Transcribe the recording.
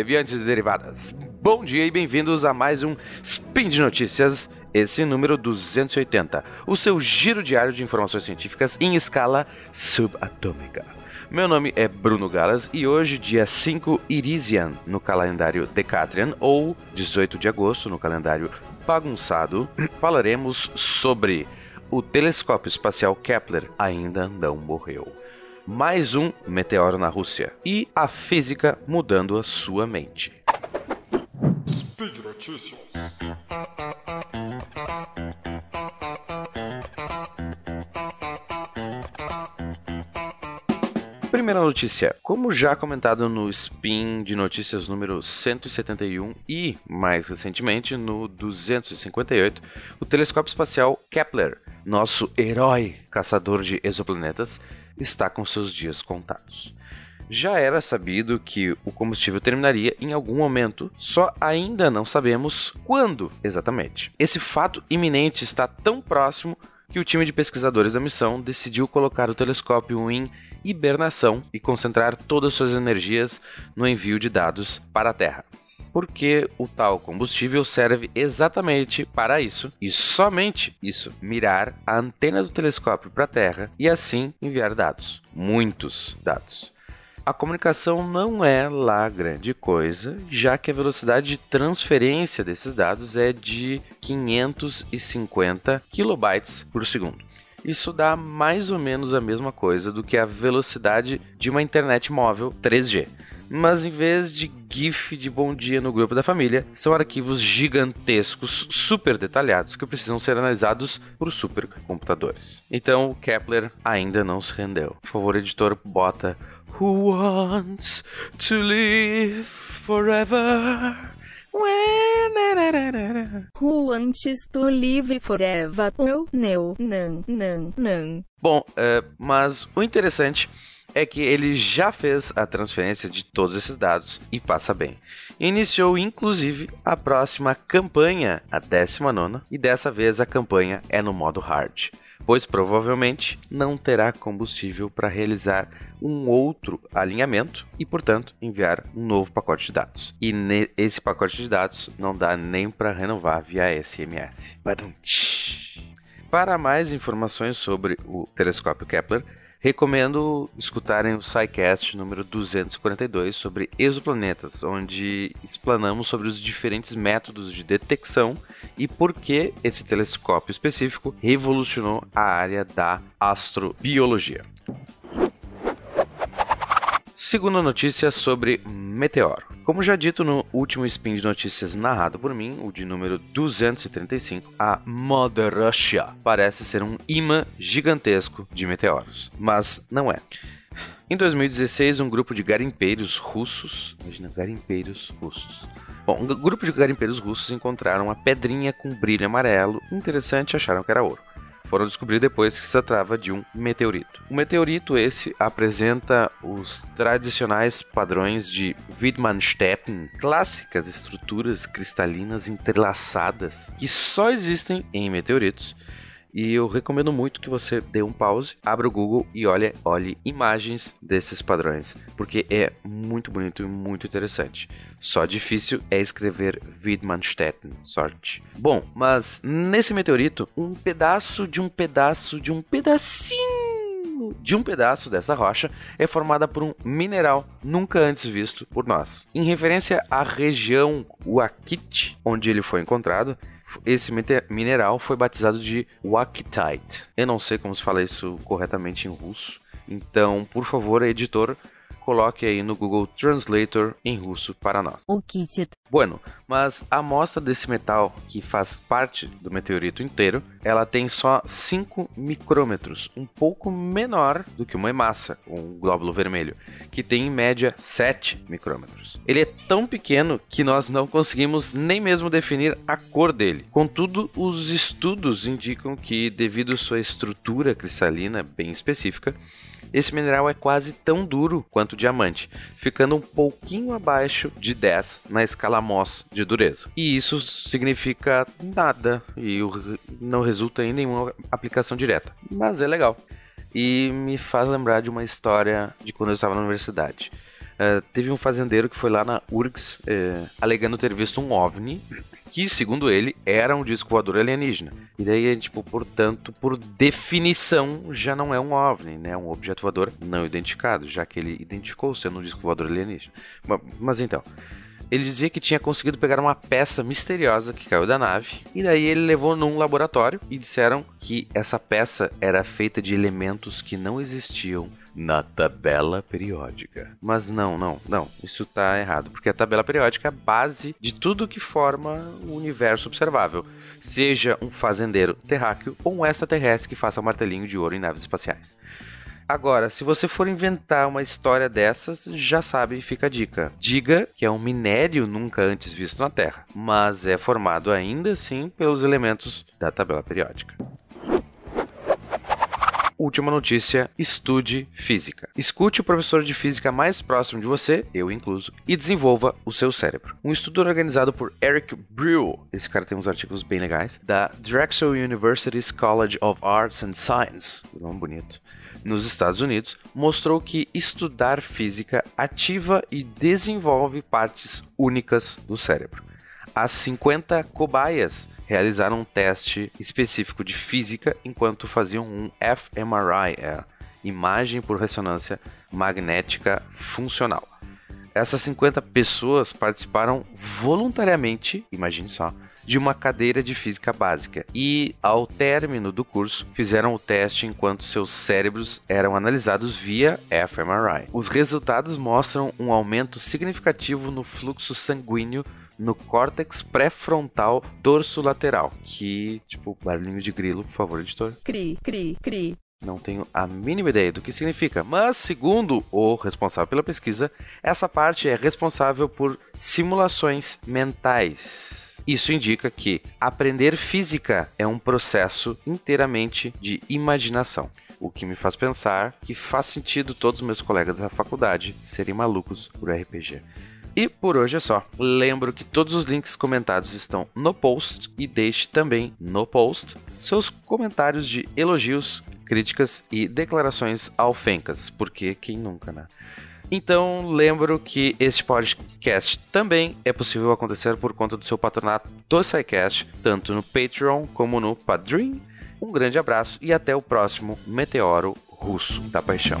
leviantes e derivadas. Bom dia e bem-vindos a mais um Spin de Notícias, esse número 280, o seu giro diário de informações científicas em escala subatômica. Meu nome é Bruno Galas e hoje, dia 5 Irisian, no calendário Decatrian, ou 18 de agosto, no calendário bagunçado, falaremos sobre o telescópio espacial Kepler ainda não morreu mais um meteoro na Rússia e a física mudando a sua mente. Speed Notícias. Primeira notícia. Como já comentado no Spin de Notícias número 171 e, mais recentemente, no 258, o telescópio espacial Kepler, nosso herói caçador de exoplanetas, está com seus dias contados. Já era sabido que o combustível terminaria em algum momento, só ainda não sabemos quando exatamente. Esse fato iminente está tão próximo que o time de pesquisadores da missão decidiu colocar o telescópio em hibernação e concentrar todas suas energias no envio de dados para a Terra porque o tal combustível serve exatamente para isso e somente isso mirar a antena do telescópio para a Terra e assim enviar dados, muitos dados. A comunicação não é lá grande coisa, já que a velocidade de transferência desses dados é de 550 kilobytes por segundo. Isso dá mais ou menos a mesma coisa do que a velocidade de uma internet móvel 3G mas em vez de GIF de bom dia no grupo da família, são arquivos gigantescos, super detalhados, que precisam ser analisados por supercomputadores. Então, Kepler ainda não se rendeu. Por favor, editor, bota Who wants to live forever? Who wants to live forever? Oh, não, não, não, não. Bom, uh, mas o interessante é que ele já fez a transferência de todos esses dados e passa bem. Iniciou inclusive a próxima campanha, a 19, e dessa vez a campanha é no modo hard, pois provavelmente não terá combustível para realizar um outro alinhamento e, portanto, enviar um novo pacote de dados. E esse pacote de dados não dá nem para renovar via SMS. Para mais informações sobre o telescópio Kepler, Recomendo escutarem o SciCast número 242 sobre exoplanetas, onde explanamos sobre os diferentes métodos de detecção e por que esse telescópio específico revolucionou a área da astrobiologia. Segunda notícia sobre meteoro. Como já dito no último spin de notícias narrado por mim, o de número 235, a Mother Russia parece ser um imã gigantesco de meteoros, mas não é. Em 2016, um grupo de garimpeiros russos, imagina, garimpeiros russos. Bom, um grupo de garimpeiros russos encontraram uma pedrinha com brilho amarelo interessante acharam que era ouro foram descobrir depois que se tratava de um meteorito. O meteorito esse apresenta os tradicionais padrões de Wittmannstettin, clássicas estruturas cristalinas entrelaçadas que só existem em meteoritos e eu recomendo muito que você dê um pause, abra o Google e olhe, olhe imagens desses padrões, porque é muito bonito e muito interessante. Só difícil é escrever Widmanstetten, sorte. Bom, mas nesse meteorito, um pedaço de um pedaço de um pedacinho de um pedaço dessa rocha é formada por um mineral nunca antes visto por nós. Em referência à região Wakit, onde ele foi encontrado, esse mineral foi batizado de Wakitite. Eu não sei como se fala isso corretamente em russo. Então, por favor, editor, coloque aí no Google Translator em russo para nós. O kit. Bueno, mas a amostra desse metal, que faz parte do meteorito inteiro, ela tem só 5 micrômetros, um pouco menor do que uma hemácia, um glóbulo vermelho, que tem em média 7 micrômetros. Ele é tão pequeno que nós não conseguimos nem mesmo definir a cor dele. Contudo, os estudos indicam que, devido à sua estrutura cristalina bem específica, esse mineral é quase tão duro quanto o diamante, ficando um pouquinho abaixo de 10 na escala Mohs de dureza. E isso significa nada e não resulta em nenhuma aplicação direta, mas é legal. E me faz lembrar de uma história de quando eu estava na universidade. Uh, teve um fazendeiro que foi lá na URGS uh, alegando ter visto um OVNI que, segundo ele, era um disco voador alienígena. E daí, tipo, portanto, por definição, já não é um OVNI, né? Um objeto voador não identificado, já que ele identificou sendo um disco voador alienígena. Mas, mas então, ele dizia que tinha conseguido pegar uma peça misteriosa que caiu da nave, e daí ele levou num laboratório e disseram que essa peça era feita de elementos que não existiam na tabela periódica. Mas não, não, não, isso está errado, porque a tabela periódica é a base de tudo que forma o universo observável, seja um fazendeiro terráqueo ou um extraterrestre que faça martelinho de ouro em naves espaciais. Agora, se você for inventar uma história dessas, já sabe, fica a dica. Diga que é um minério nunca antes visto na Terra, mas é formado ainda assim pelos elementos da tabela periódica. Última notícia: estude física. Escute o professor de física mais próximo de você, eu incluso, e desenvolva o seu cérebro. Um estudo organizado por Eric Brew, esse cara tem uns artigos bem legais, da Drexel University's College of Arts and Science, nome bonito, nos Estados Unidos, mostrou que estudar física ativa e desenvolve partes únicas do cérebro. As 50 cobaias realizaram um teste específico de física enquanto faziam um fMRI, é, imagem por ressonância magnética funcional. Essas 50 pessoas participaram voluntariamente, imagine só, de uma cadeira de física básica e, ao término do curso, fizeram o teste enquanto seus cérebros eram analisados via fMRI. Os resultados mostram um aumento significativo no fluxo sanguíneo no córtex pré-frontal dorso-lateral. Que, tipo, barulhinho de grilo, por favor, editor. Cri, cri, cri. Não tenho a mínima ideia do que significa, mas segundo o responsável pela pesquisa, essa parte é responsável por simulações mentais. Isso indica que aprender física é um processo inteiramente de imaginação. O que me faz pensar que faz sentido todos os meus colegas da faculdade serem malucos por RPG. E por hoje é só. Lembro que todos os links comentados estão no post e deixe também no post seus comentários de elogios, críticas e declarações alfencas, porque quem nunca, né? Então, lembro que este podcast também é possível acontecer por conta do seu patronato do SciCast, tanto no Patreon como no Padrim. Um grande abraço e até o próximo Meteoro Russo da Paixão.